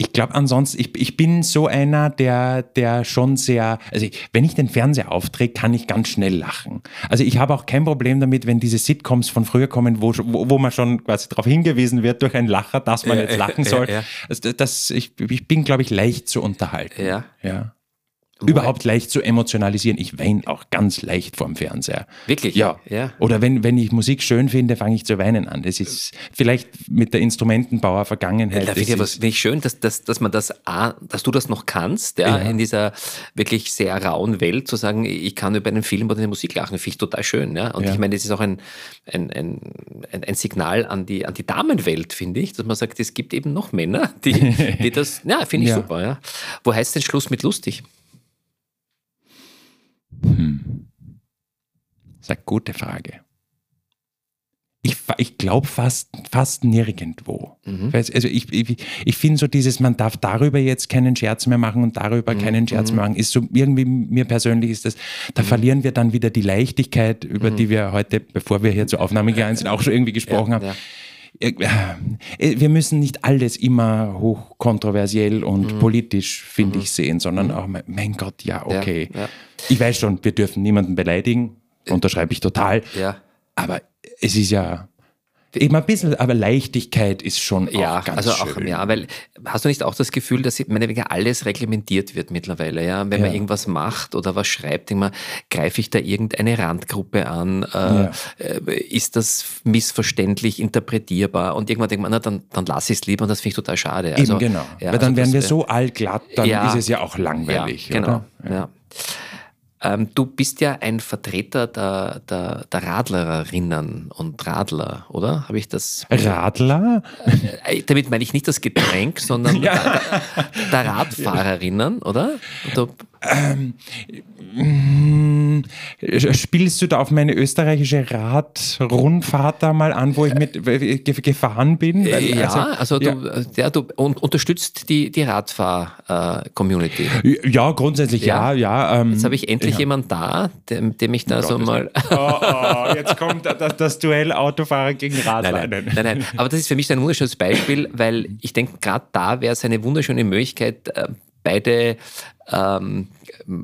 ich glaube ansonsten, ich, ich bin so einer, der, der schon sehr, also ich, wenn ich den Fernseher aufdrehe, kann ich ganz schnell lachen. Also ich habe auch kein Problem damit, wenn diese Sitcoms von früher kommen, wo, wo, wo man schon quasi darauf hingewiesen wird durch einen Lacher, dass man jetzt lachen soll. Also das, ich, ich bin, glaube ich, leicht zu unterhalten. Ja. ja überhaupt leicht zu emotionalisieren. Ich weine auch ganz leicht vorm Fernseher. Wirklich? Ja. ja. Oder wenn, wenn ich Musik schön finde, fange ich zu weinen an. Das ist vielleicht mit der Instrumentenbauer Vergangenheit. Da finde ich finde ich schön, dass, dass, dass man das, dass du das noch kannst, ja, ja, in dieser wirklich sehr rauen Welt zu sagen, ich kann über einen Film oder eine Musik lachen, finde ich total schön. Ja? Und ja. ich meine, das ist auch ein, ein, ein, ein, Signal an die, an die Damenwelt, finde ich, dass man sagt, es gibt eben noch Männer, die, die das, ja, finde ich super. Ja. Wo heißt denn Schluss mit lustig? Hm. Das ist eine gute Frage. Ich, ich glaube fast, fast nirgendwo. Mhm. Also ich, ich, ich finde so dieses, man darf darüber jetzt keinen Scherz mehr machen und darüber mhm. keinen Scherz mhm. mehr machen, ist so irgendwie, mir persönlich ist das, da mhm. verlieren wir dann wieder die Leichtigkeit, über die mhm. wir heute, bevor wir hier zur Aufnahme gegangen sind, auch schon irgendwie gesprochen ja, haben. Ja wir müssen nicht alles immer hochkontroversiell und mhm. politisch, finde mhm. ich, sehen, sondern mhm. auch, mein Gott, ja, okay. Ja, ja. Ich weiß schon, wir dürfen niemanden beleidigen, unterschreibe ich total. Ja. Aber es ist ja Eben ein bisschen, aber Leichtigkeit ist schon ja, auch ganz also auch, schön. Ja, weil hast du nicht auch das Gefühl, dass meine, alles reglementiert wird mittlerweile? Ja, wenn ja. man irgendwas macht oder was schreibt, immer greife ich da irgendeine Randgruppe an? Äh, ja. Äh, ist das missverständlich interpretierbar? Und irgendwann denkt man, na, dann, dann lass ich es lieber und das finde ich total schade. Also, Eben genau, ja, weil dann also werden wir so allglatt, dann ist es ja auch langweilig. Genau. Ja. Ähm, du bist ja ein Vertreter der, der, der Radlerinnen und Radler, oder? Habe ich das? Radler? Äh, damit meine ich nicht das Getränk, sondern ja. der, der, Radfahrerinnen, oder? Du, ähm, Mm, spielst du da auf meine österreichische Radrundfahrt da mal an, wo ich mit gefahren bin? Weil, ja, also, also ja. Du, ja, du unterstützt die, die Radfahr-Community. ja, grundsätzlich ja, ja. ja ähm, jetzt habe ich endlich ja. jemand da, dem, dem ich da oh so mal. oh, oh, jetzt kommt das, das, Duell Autofahrer gegen Radler. Nein nein, nein, nein, Aber das ist für mich ein wunderschönes Beispiel, weil ich denke, gerade da wäre es eine wunderschöne Möglichkeit, äh, beide ähm,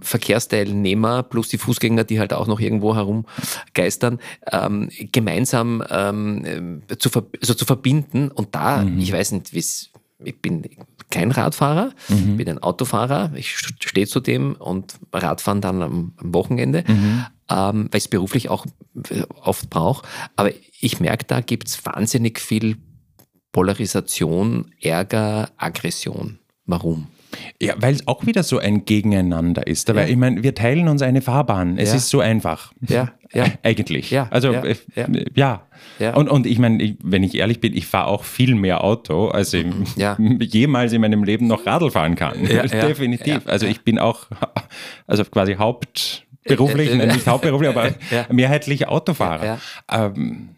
Verkehrsteilnehmer plus die Fußgänger, die halt auch noch irgendwo herumgeistern, ähm, gemeinsam ähm, zu, ver also zu verbinden. Und da, mhm. ich weiß nicht, wie es ich bin kein Radfahrer, mhm. bin ein Autofahrer, ich stehe zu dem und Radfahren dann am, am Wochenende, mhm. ähm, weil ich es beruflich auch oft brauche. Aber ich merke, da gibt es wahnsinnig viel Polarisation, Ärger, Aggression. Warum? Ja, weil es auch wieder so ein Gegeneinander ist. Aber Ja. ich meine, wir teilen uns eine Fahrbahn. Es Ja. ist so einfach. Ja, ja. Eigentlich. Ja, Also, ja, äh, ja. ja. Ja. Und, und ich meine, wenn ich ehrlich bin, ich fahre auch viel mehr Auto, als ich jemals in meinem Leben noch Radl fahren kann. Definitiv. Also ich bin auch, also quasi hauptberuflich, Äh, äh, nicht hauptberuflich, aber mehrheitlich Autofahrer. Ähm,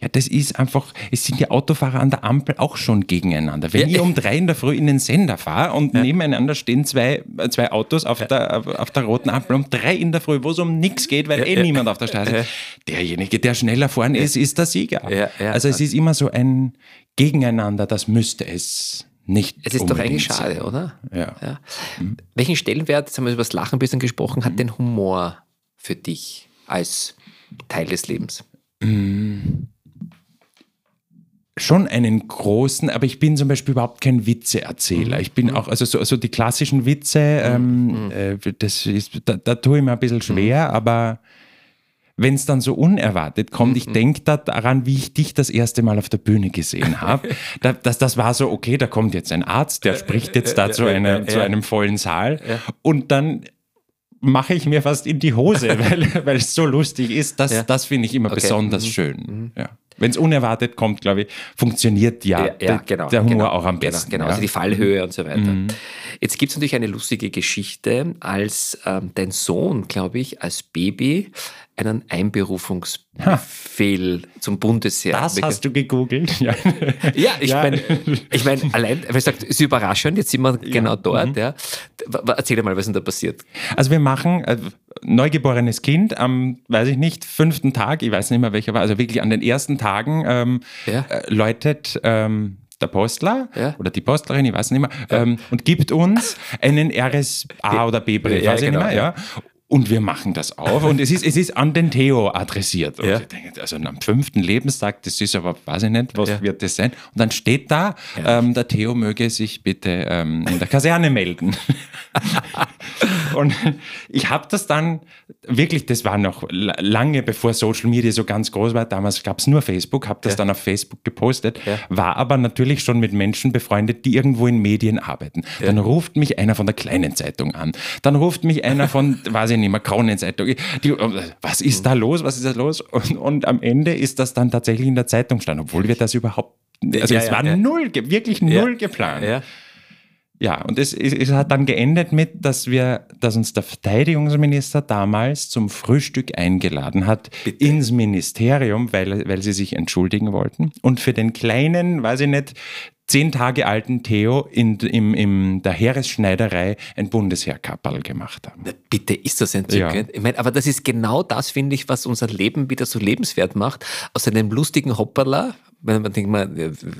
ja, das ist einfach, es sind die Autofahrer an der Ampel auch schon gegeneinander. Wenn Ja. ich um drei in der Früh in den Sender fahre und nebeneinander stehen zwei, äh, zwei Autos auf, der, auf, der roten Ampel um drei in der Früh, wo es um nichts geht, weil eh niemand auf der Straße ist, derjenige, der schneller vorne ist, ist der Sieger. Ja, ja. Also es ist immer so ein Gegeneinander, das müsste es nicht Es ist doch eigentlich schade, sein. oder? Ja. Ja. Welchen Stellenwert, jetzt haben wir über das Lachen ein bisschen gesprochen, hat denn Humor für dich als Teil des Lebens? Schon einen großen, aber ich bin zum Beispiel überhaupt kein Witzeerzähler. Ich bin auch, also so, so die klassischen Witze, ähm, äh, das ist, da, da tue ich mir ein bisschen schwer, aber wenn es dann so unerwartet kommt, ich denke da daran, wie ich dich das erste Mal auf der Bühne gesehen habe. da, das, das war so, okay, da kommt jetzt ein Arzt, der spricht jetzt da zu, einer, zu einem vollen Saal und dann mache ich mir fast in die Hose, weil, weil es so lustig ist. Das, das finde ich immer Okay. besonders Mhm. schön. Ja. Wenn es unerwartet kommt, glaube ich, funktioniert ja, der, der Humor genau, auch am genau, besten. Genau, ja. also die Fallhöhe und so weiter. Jetzt gibt es natürlich eine lustige Geschichte, als ähm, dein Sohn, glaube ich, als Baby einen Einberufungsbefehl zum Bundesheer. das hast du gegoogelt. Ja. Ja, ich Ja. meine, ich mein, allein, weil ich sagt, ist überraschend, jetzt sind wir genau dort. Ja. W- w- Erzähl mal, was ist denn da passiert? Also wir machen äh, neugeborenes Kind am, weiß ich nicht, fünften Tag, ich weiß nicht mehr welcher war, also wirklich an den ersten Tagen ähm, Ja. äh, läutet ähm, der Postler Ja. oder die Postlerin, ich weiß nicht mehr, ähm, und gibt uns einen RSA oder B-Brief, Ja, weiß ich genau, nicht mehr, ja. Und wir machen das auf und es ist, es ist an den Theo adressiert. Und Ja. ich denke, also am fünften Lebenstag, das ist aber, weiß ich nicht, was Ja. wird das sein? Und dann steht da, ähm, der Theo möge sich bitte ähm, in der Kaserne melden. Und ich habe das dann wirklich, das war noch la- lange bevor Social Media so ganz groß war, damals gab es nur Facebook, habe das Ja. dann auf Facebook gepostet, Ja. war aber natürlich schon mit Menschen befreundet, die irgendwo in Medien arbeiten. Dann ruft mich einer von der kleinen Zeitung an, dann ruft mich einer von, weiß ich nicht mehr, Kronenzeitung, die, was ist da los, was ist da los? Und, und am Ende ist das dann tatsächlich in der Zeitung stand, obwohl wir das überhaupt, also Ja, es ja, war ja. null, wirklich null geplant. Ja. Und es, es, es hat dann geendet mit, dass wir, dass uns der Verteidigungsminister damals zum Frühstück eingeladen hat ins Ministerium, weil, weil sie sich entschuldigen wollten und für den kleinen, weiß ich nicht, zehn Tage alten Theo in, im, im der Heeresschneiderei ein Bundesheerkapperl gemacht haben. Bitte, ist das entzückend? Ich meine, aber das ist genau das, finde ich, was unser Leben wieder so lebenswert macht. Aus einem lustigen Hopperler, wenn man denkt mal,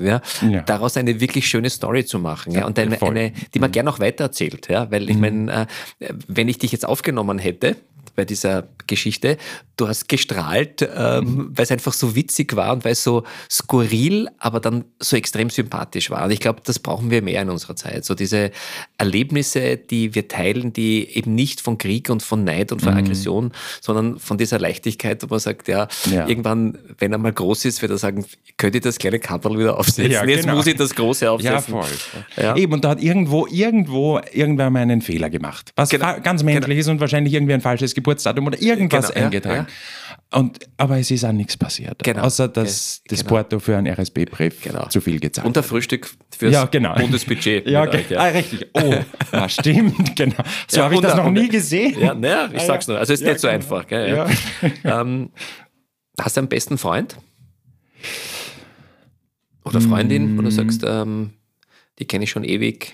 ja, Ja. daraus eine wirklich schöne Story zu machen. Ja, und eine. Mhm. eine, die man gern auch weitererzählt. Ja, weil ich meine, äh, wenn ich dich jetzt aufgenommen hätte, bei dieser Geschichte. Du hast gestrahlt, ähm, weil es einfach so witzig war und weil es so skurril, aber dann so extrem sympathisch war. Und ich glaube, das brauchen wir mehr in unserer Zeit. So diese Erlebnisse, die wir teilen, die eben nicht von Krieg und von Neid und von Aggression, sondern von dieser Leichtigkeit, wo man sagt, ja, Ja. irgendwann, wenn er mal groß ist, wird er sagen, könnt ihr das kleine Kapperl wieder aufsetzen? Ja, Jetzt genau. muss ich das große aufsetzen. Ja, voll. Ja. Eben, und da hat irgendwo, irgendwo irgendwer mal einen Fehler gemacht. Was Genau. ganz menschlich ist und wahrscheinlich irgendwie ein falsches Geburtsdatum oder irgendwas Genau, ja, eingetragen. Und, aber es ist auch nichts passiert. Genau. Außer, dass das genau. Porto für einen RSB-Brief Genau. zu viel gezahlt Und der hat. Frühstück fürs Ja, genau. Bundesbudget. Ja, euch, ja. Ah, richtig. Oh, ja, stimmt, genau. So Ja, habe ich das noch nie gesehen. Ja, naja, ich Ah, sag's ja. nur. Also es ist Ja, nicht so genau. einfach. Gell, ja. ähm, hast du einen besten Freund? Oder Freundin, wo du Mm. sagst, ähm, die kenne ich schon ewig.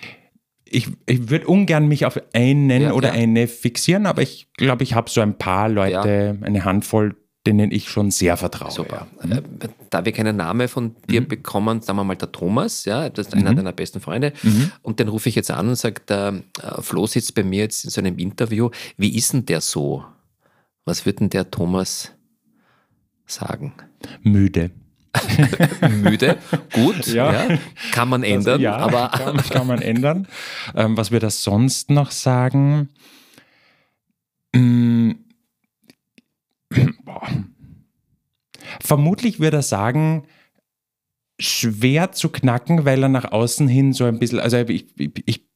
Ich, ich würde ungern mich auf einen Ja, oder ja. eine fixieren, aber ich glaube, ich habe so ein paar Leute, eine Handvoll, denen ich schon sehr vertraue. Super. Ja. Äh, da wir keinen Namen von Mhm. dir bekommen, sagen wir mal der Thomas, ja, das ist einer deiner besten Freunde. Mhm. Und den rufe ich jetzt an und sage, der äh, Flo sitzt bei mir jetzt in so einem Interview. Wie ist denn der so? Was wird denn der Thomas sagen? Müde. Müde, gut, ja. Ja. kann man ändern, ja, aber kann, kann man ändern. Ähm, was wir da sonst noch sagen? Mm. Vermutlich würde er sagen, schwer zu knacken, weil er nach außen hin so ein bisschen, also ich, ich, ich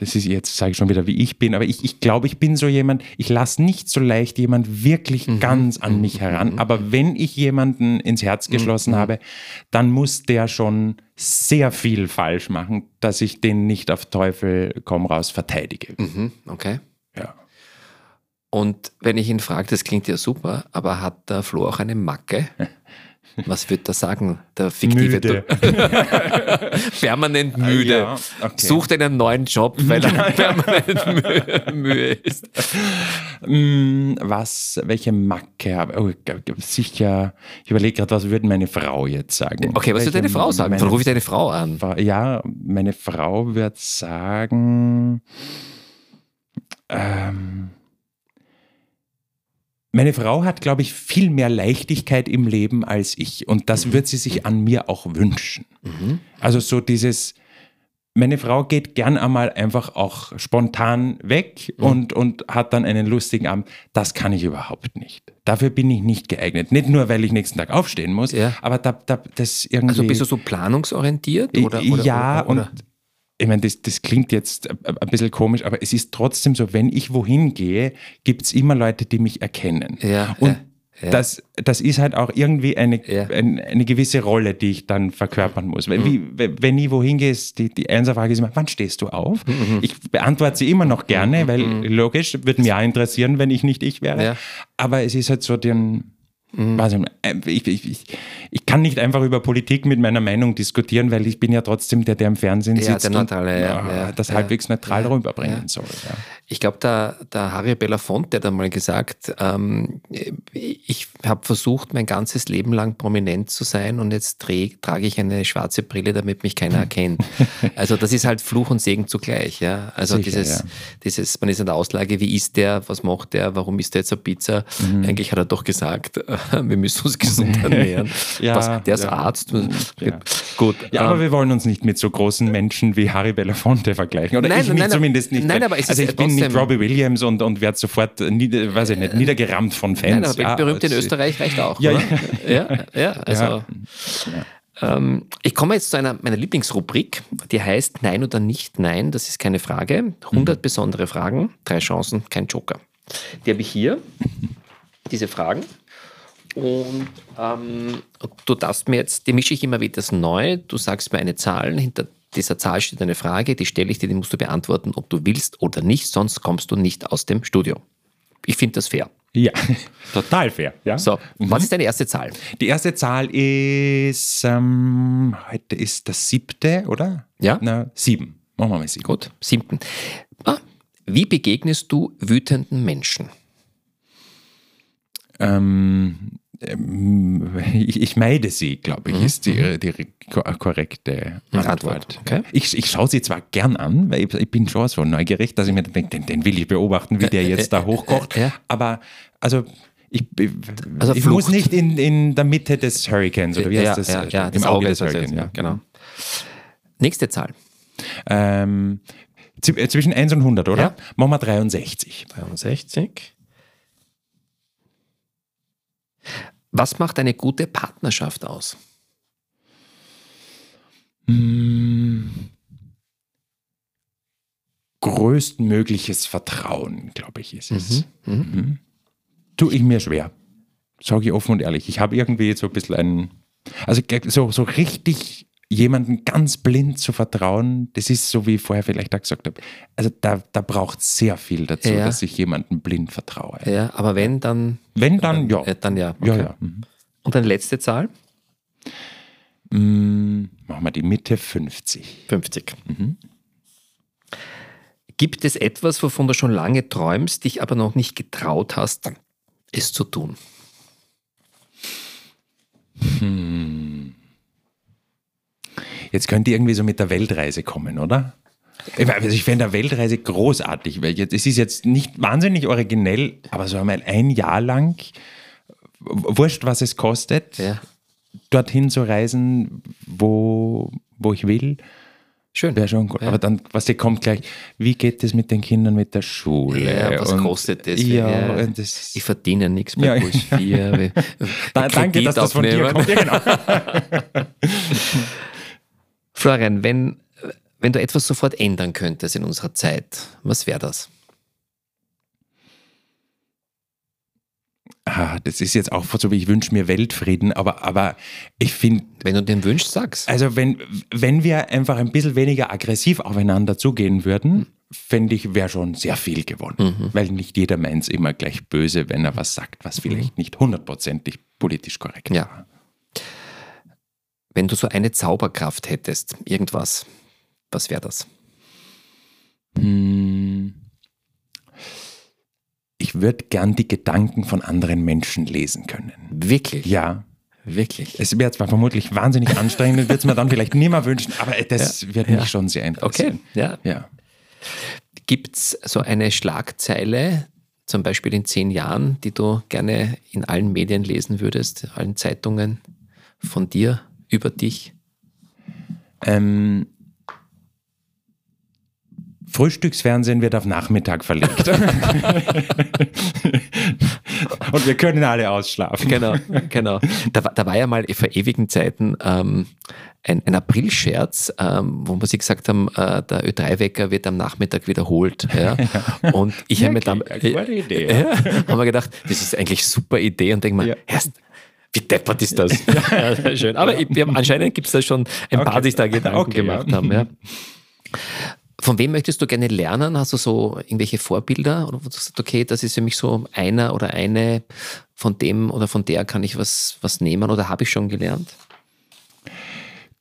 das ist jetzt, sage ich schon wieder, wie ich bin, aber ich, ich glaube, ich bin so jemand, ich lasse nicht so leicht jemand wirklich mhm. ganz an mich heran. Mhm. Aber wenn ich jemanden ins Herz mhm. geschlossen mhm. habe, dann muss der schon sehr viel falsch machen, dass ich den nicht auf Teufel komm raus verteidige. Mhm. Okay. Ja. Und wenn ich ihn frage, das klingt ja super, aber hat der Flo auch eine Macke? Was wird er sagen, der fiktive müde. Permanent müde. Ja, okay. Sucht einen neuen Job, weil er permanent müde ist. Mm, was, welche Macke habe oh, Sicher, ich überlege gerade, was würde meine Frau jetzt sagen? Okay, was würde deine Frau sagen? Dann rufe ich deine Frau an. Ja, meine Frau wird sagen, ähm, meine Frau hat, glaube ich, viel mehr Leichtigkeit im Leben als ich. Und das mhm. wird sie sich an mir auch wünschen. Mhm. Also so dieses, meine Frau geht gern einmal einfach auch spontan weg mhm. und, und hat dann einen lustigen Abend. Das kann ich überhaupt nicht. Dafür bin ich nicht geeignet. Nicht nur, weil ich nächsten Tag aufstehen muss, ja. aber da, da, das irgendwie. Also bist du so planungsorientiert? Oder, oder, ja, oder, oder? und ich meine, das, das klingt jetzt ein bisschen komisch, aber es ist trotzdem so, wenn ich wohin gehe, gibt es immer Leute, die mich erkennen. Ja, und ja. Das, das ist halt auch irgendwie eine, ja. eine, eine, gewisse Rolle, die ich dann verkörpern muss. Mhm. Wie, wenn ich wohin gehe, ist die, die Frage ist immer, wann stehst du auf? Mhm. Ich beantworte sie immer noch gerne, mhm. weil logisch, würde mich auch interessieren, wenn ich nicht ich wäre. Ja. Aber es ist halt so den, Mhm. Also, ich, ich, ich, ich, kann nicht einfach über Politik mit meiner Meinung diskutieren, weil ich bin ja trotzdem der, der im Fernsehen ja, sitzt der Neutrale, und ja, ja, das halbwegs neutral rüberbringen soll. Ich glaube, der, der Harry Belafonte hat einmal gesagt, ähm, ich habe versucht, mein ganzes Leben lang prominent zu sein und jetzt trage ich eine schwarze Brille, damit mich keiner erkennt. also das ist halt Fluch und Segen zugleich. Ja? Also Sicher, dieses, dieses, man ist in der Auslage, wie isst der, was macht der, warum isst der jetzt eine Pizza? Mhm. Eigentlich hat er doch gesagt, wir müssen uns gesund ernähren. ja, Was, der ist ja. Arzt. Ja. Gut. Ja, aber ähm, wir wollen uns nicht mit so großen Menschen wie Harry Belafonte vergleichen. Oder nein, ich nein, zumindest nicht. Nein, aber es also ich bin nicht Robbie Williams und, und werde sofort nieder, weiß ich nicht, niedergerammt von Fans. Nein, aber ja, berühmt in Österreich reicht auch. Ja, ja, ja, also. Ähm, ich komme jetzt zu einer meiner Lieblingsrubrik, die heißt Nein oder nicht Nein. Das ist keine Frage. 100 mhm. besondere Fragen, drei Chancen, kein Joker. Die habe ich hier, diese Fragen. Und ähm, du darfst mir jetzt, die mische ich immer wieder neu. Du sagst mir eine Zahl, hinter dieser Zahl steht eine Frage, die stelle ich dir, die musst du beantworten, ob du willst oder nicht, sonst kommst du nicht aus dem Studio. Ich finde das fair. Ja, total fair. Ja. So, mhm. was ist deine erste Zahl? Die erste Zahl ist, ähm, heute ist das siebte, oder? Ja. Na, sieben. Machen wir mal sieben. Gut, siebten. Ah, wie begegnest du wütenden Menschen? Ähm, ähm, ich meide sie, glaube ich, mhm. ist die, mhm. die korrekte Antwort. Okay. Ich, ich schaue sie zwar gern an, weil ich, ich, bin schon so neugierig, dass ich mir denke, den, den will ich beobachten, wie der jetzt da hochkocht. Ja. Aber also ich, also ich muss nicht in, in der Mitte des Hurricanes oder wie heißt das? Ja, ja, Im Auge des Hurricanes. Ja, genau. Nächste Zahl. Ähm, äh, zwischen 1 und 100, oder? Ja. Machen wir 63. 63. Was macht eine gute Partnerschaft aus? Hm. Größtmögliches Vertrauen, glaube ich, ist es. Mhm. Mhm. Tue ich mir schwer. Sage ich offen und ehrlich. Ich habe irgendwie so ein bisschen einen, also so, so richtig jemanden ganz blind zu vertrauen, das ist so, wie ich vorher vielleicht auch gesagt habe. Also da, da braucht es sehr viel dazu, ja. dass ich jemanden blind vertraue. Ja, aber wenn, dann. Wenn, dann, ja. Äh, dann ja. Okay. ja, ja. Mhm. Und eine letzte Zahl? Mhm, machen wir die Mitte 50. 50. Mhm. Gibt es etwas, wovon du schon lange träumst, dich aber noch nicht getraut hast, es zu tun? Hm. Jetzt könnte irgendwie so mit der Weltreise kommen, oder? Also ich fände eine Weltreise großartig, weil jetzt, es ist jetzt nicht wahnsinnig originell, aber so einmal ein Jahr lang, wurscht, was es kostet, ja. dorthin zu reisen, wo, wo ich will. Schön. Wäre schon gut. Ja. Aber dann, was dir kommt gleich, wie geht es mit den Kindern mit der Schule? Ja, was und, kostet das? Ja, ja. das ich verdiene nichts bei ja. Puls 4. Danke, dass das von dir kommt. Ja, genau. Florian, wenn, Wenn du etwas sofort ändern könntest in unserer Zeit, was wäre das? Ah, das ist jetzt auch so, wie ich wünsche mir Weltfrieden, aber, aber ich finde. Wenn du den wünschst, sag's. Also, wenn, wenn wir einfach ein bisschen weniger aggressiv aufeinander zugehen würden, fände ich, wäre schon sehr viel gewonnen. Mhm. Weil nicht jeder meint es immer gleich böse, wenn er was sagt, was vielleicht mhm. nicht hundertprozentig politisch korrekt ja. war. Wenn du so eine Zauberkraft hättest, irgendwas, was wäre das? Hm. Ich würde gern die Gedanken von anderen Menschen lesen können. Wirklich? Ja. Wirklich? Es wäre zwar vermutlich wahnsinnig anstrengend und würde es mir dann vielleicht nie mehr wünschen, aber das ja, wird mich ja. schon sehr interessieren. Okay, ja. ja. Gibt es so eine Schlagzeile, zum Beispiel in zehn Jahren, die du gerne in allen Medien lesen würdest, allen Zeitungen von dir, über dich? Ähm, Frühstücksfernsehen wird auf Nachmittag verlegt. Und wir können alle ausschlafen. Genau, genau. Da, da war ja mal vor ewigen Zeiten ähm, ein, ein April-Scherz, ähm, wo wir sich gesagt haben, äh, der Ö3-Wecker wird am Nachmittag wiederholt. Ja? Und ich habe mir dann äh, Idee, ja. ja, haben wir gedacht, das ist eigentlich eine super Idee und denke mal, ja. erst wie deppert ist das? ja, schön. Aber ich, anscheinend gibt es da schon ein okay. paar, die sich da Gedanken okay, gemacht haben. Ja. Von wem möchtest du gerne lernen? Hast du so irgendwelche Vorbilder? Oder wo du sagst, okay, das ist für mich so einer oder eine, von dem oder von der kann ich was, was nehmen oder habe ich schon gelernt?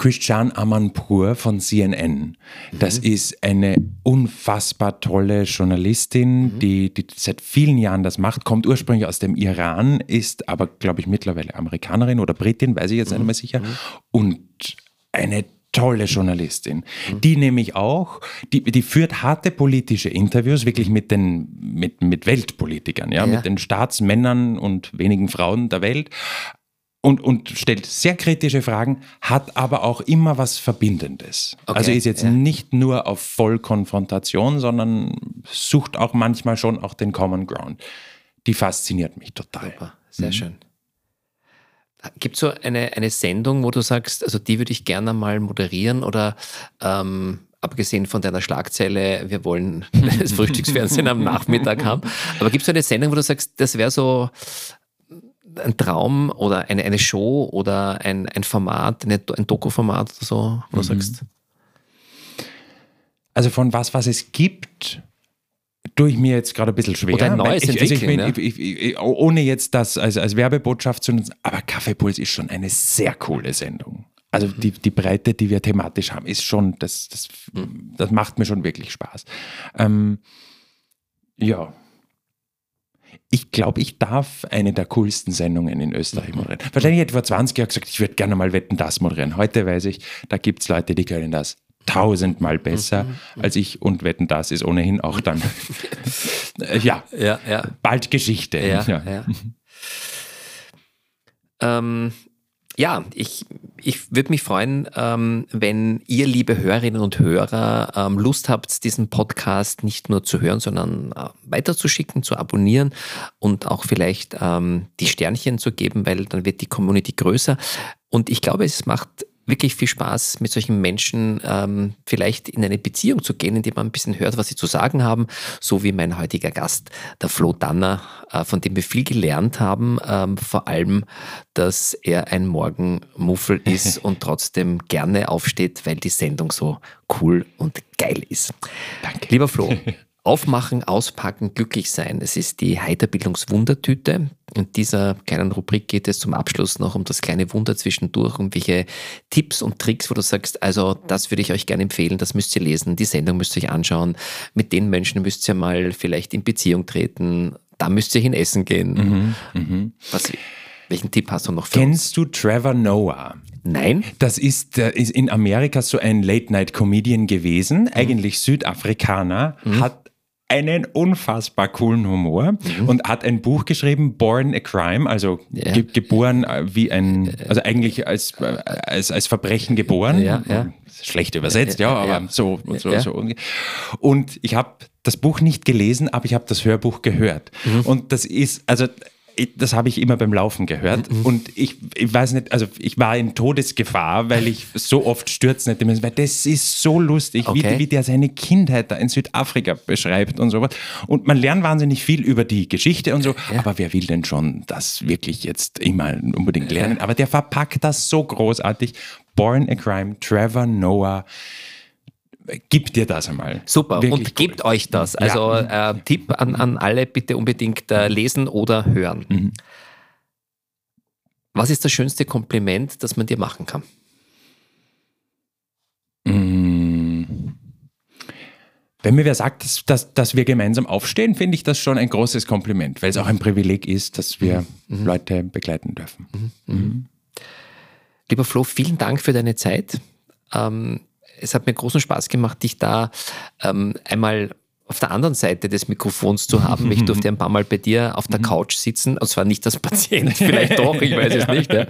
Christian Amanpour von CNN. Das mhm. ist eine unfassbar tolle Journalistin, mhm. die, die seit vielen Jahren das macht, kommt ursprünglich aus dem Iran, ist aber, glaube ich, mittlerweile Amerikanerin oder Britin, weiß ich jetzt mhm. nicht mehr sicher. Mhm. Und eine tolle Journalistin, mhm. die nämlich auch, die, die führt harte politische Interviews, wirklich mit den, mit, mit Weltpolitikern, ja, ja, mit den Staatsmännern und wenigen Frauen der Welt. Und, und stellt sehr kritische Fragen, hat aber auch immer was Verbindendes. Okay, also ist jetzt ja. nicht nur auf Vollkonfrontation, sondern sucht auch manchmal schon auch den Common Ground. Die fasziniert mich total. Super, sehr mhm. schön. Gibt es so eine, eine Sendung, wo du sagst, also die würde ich gerne mal moderieren oder ähm, abgesehen von deiner Schlagzeile, wir wollen das Frühstücksfernsehen am Nachmittag haben, aber gibt es so eine Sendung, wo du sagst, das wäre so ein Traum oder eine, eine Show oder ein, ein Format, eine, ein Doku-Format oder so, wo du mhm. sagst? Also von was, was es gibt, tue ich mir jetzt gerade ein bisschen schwer. Oder ein neues ich, also ich, bin, ja? ich, ich, ohne jetzt das als, als Werbebotschaft zu nutzen, aber Kaffeepuls ist schon eine sehr coole Sendung. Also mhm. die, die Breite, die wir thematisch haben, ist schon, das, das, mhm. das macht mir schon wirklich Spaß. Ähm, ja. Ich glaube, ich darf eine der coolsten Sendungen in Österreich mhm. moderieren. Wahrscheinlich hätte ich vor 20 Jahren gesagt, ich würde gerne mal Wetten, das moderieren. Heute weiß ich, da gibt es Leute, die können das tausendmal besser mhm. als ich und wetten, das ist ohnehin auch dann ja, ja, ja, bald Geschichte. Ja, ja. ja. ähm, ja, ich, ich würde mich freuen, ähm, wenn ihr, liebe Hörerinnen und Hörer, ähm, Lust habt, diesen Podcast nicht nur zu hören, sondern äh, weiterzuschicken, zu abonnieren und auch vielleicht ähm, die Sternchen zu geben, weil dann wird die Community größer. Und ich glaube, es macht wirklich viel Spaß, mit solchen Menschen ähm, vielleicht in eine Beziehung zu gehen, indem man ein bisschen hört, was sie zu sagen haben, so wie mein heutiger Gast, der Flo Danner, äh, von dem wir viel gelernt haben, ähm, vor allem, dass er ein Morgenmuffel ist und trotzdem gerne aufsteht, weil die Sendung so cool und geil ist. Danke. Lieber Flo, Aufmachen, auspacken, glücklich sein. Es ist die Heiterbildungswundertüte. In dieser kleinen Rubrik geht es zum Abschluss noch um das kleine Wunder zwischendurch, um welche Tipps und Tricks, wo du sagst, also das würde ich euch gerne empfehlen, das müsst ihr lesen, die Sendung müsst ihr euch anschauen, mit den Menschen müsst ihr mal vielleicht in Beziehung treten, da müsst ihr hin essen gehen. Mhm, mh. Was, welchen Tipp hast du noch für Kennst uns? du Trevor Noah? Nein. Das ist, ist in Amerika so ein Late-Night-Comedian gewesen, mhm. eigentlich Südafrikaner, mhm. hat einen unfassbar coolen Humor mhm. und hat ein Buch geschrieben, Born a Crime, also ja. ge geboren äh, wie ein, also eigentlich als, äh, als, als Verbrechen geboren. Ja, ja. Schlecht übersetzt, ja, aber so, so, so. Und ich habe das Buch nicht gelesen, aber ich habe das Hörbuch gehört. Mhm. Und das ist, also das habe ich immer beim Laufen gehört. Mhm. Und ich, ich weiß nicht, also ich war in Todesgefahr, weil ich so oft stürzen hätte müssen, weil das ist so lustig, okay. wie, wie der seine Kindheit da in Südafrika beschreibt und sowas. Und man lernt wahnsinnig viel über die Geschichte und so, ja. aber wer will denn schon das wirklich jetzt immer unbedingt lernen? Aber der verpackt das so großartig. Born a Crime, Trevor Noah Gib dir das einmal. Super, Wirklich und gebt euch das. Also ja. äh, Tipp an, an alle, bitte unbedingt äh, lesen oder hören. Mhm. Was ist das schönste Kompliment, das man dir machen kann? Mhm. Wenn mir wer sagt, dass, dass, dass wir gemeinsam aufstehen, finde ich das schon ein großes Kompliment, weil es auch ein Privileg ist, dass wir mhm. mhm. Leute begleiten dürfen. Mhm. mhm. Lieber Flo, vielen Dank für deine Zeit. Ähm, es hat mir großen Spaß gemacht, dich da ähm, einmal auf der anderen Seite des Mikrofons zu haben. Ich durfte ein paar Mal bei dir auf der mhm. Couch sitzen, und zwar nicht als Patient, vielleicht doch, ich weiß es nicht. Ja.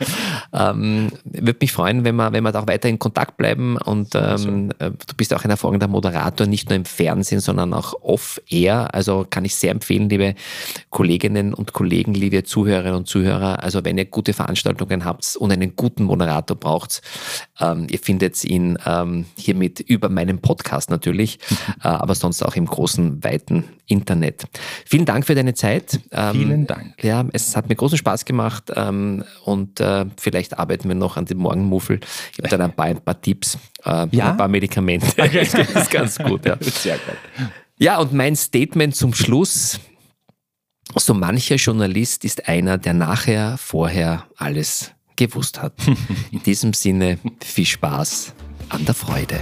Ähm, Würde mich freuen, wenn wir, wenn wir da auch weiter in Kontakt bleiben und ähm, äh, du bist auch ein hervorragender Moderator, nicht nur im Fernsehen, sondern auch off-air. Also kann ich sehr empfehlen, liebe Kolleginnen und Kollegen, liebe Zuhörerinnen und Zuhörer. Also wenn ihr gute Veranstaltungen habt und einen guten Moderator braucht, ähm, ihr findet ihn ähm, hiermit über meinen Podcast natürlich, äh, aber sonst auch im großen großen, weiten Internet. Vielen Dank für deine Zeit. Ähm, Vielen Dank. Ja, es hat mir großen Spaß gemacht ähm, und äh, vielleicht arbeiten wir noch an dem Morgenmuffel. Ich habe dann ein paar, ein paar Tipps, äh, ja? ein paar Medikamente. Okay. das ist ganz gut. Ja. Sehr gut. Ja, und mein Statement zum Schluss. So mancher Journalist ist einer, der nachher, vorher alles gewusst hat. In diesem Sinne, viel Spaß an der Freude.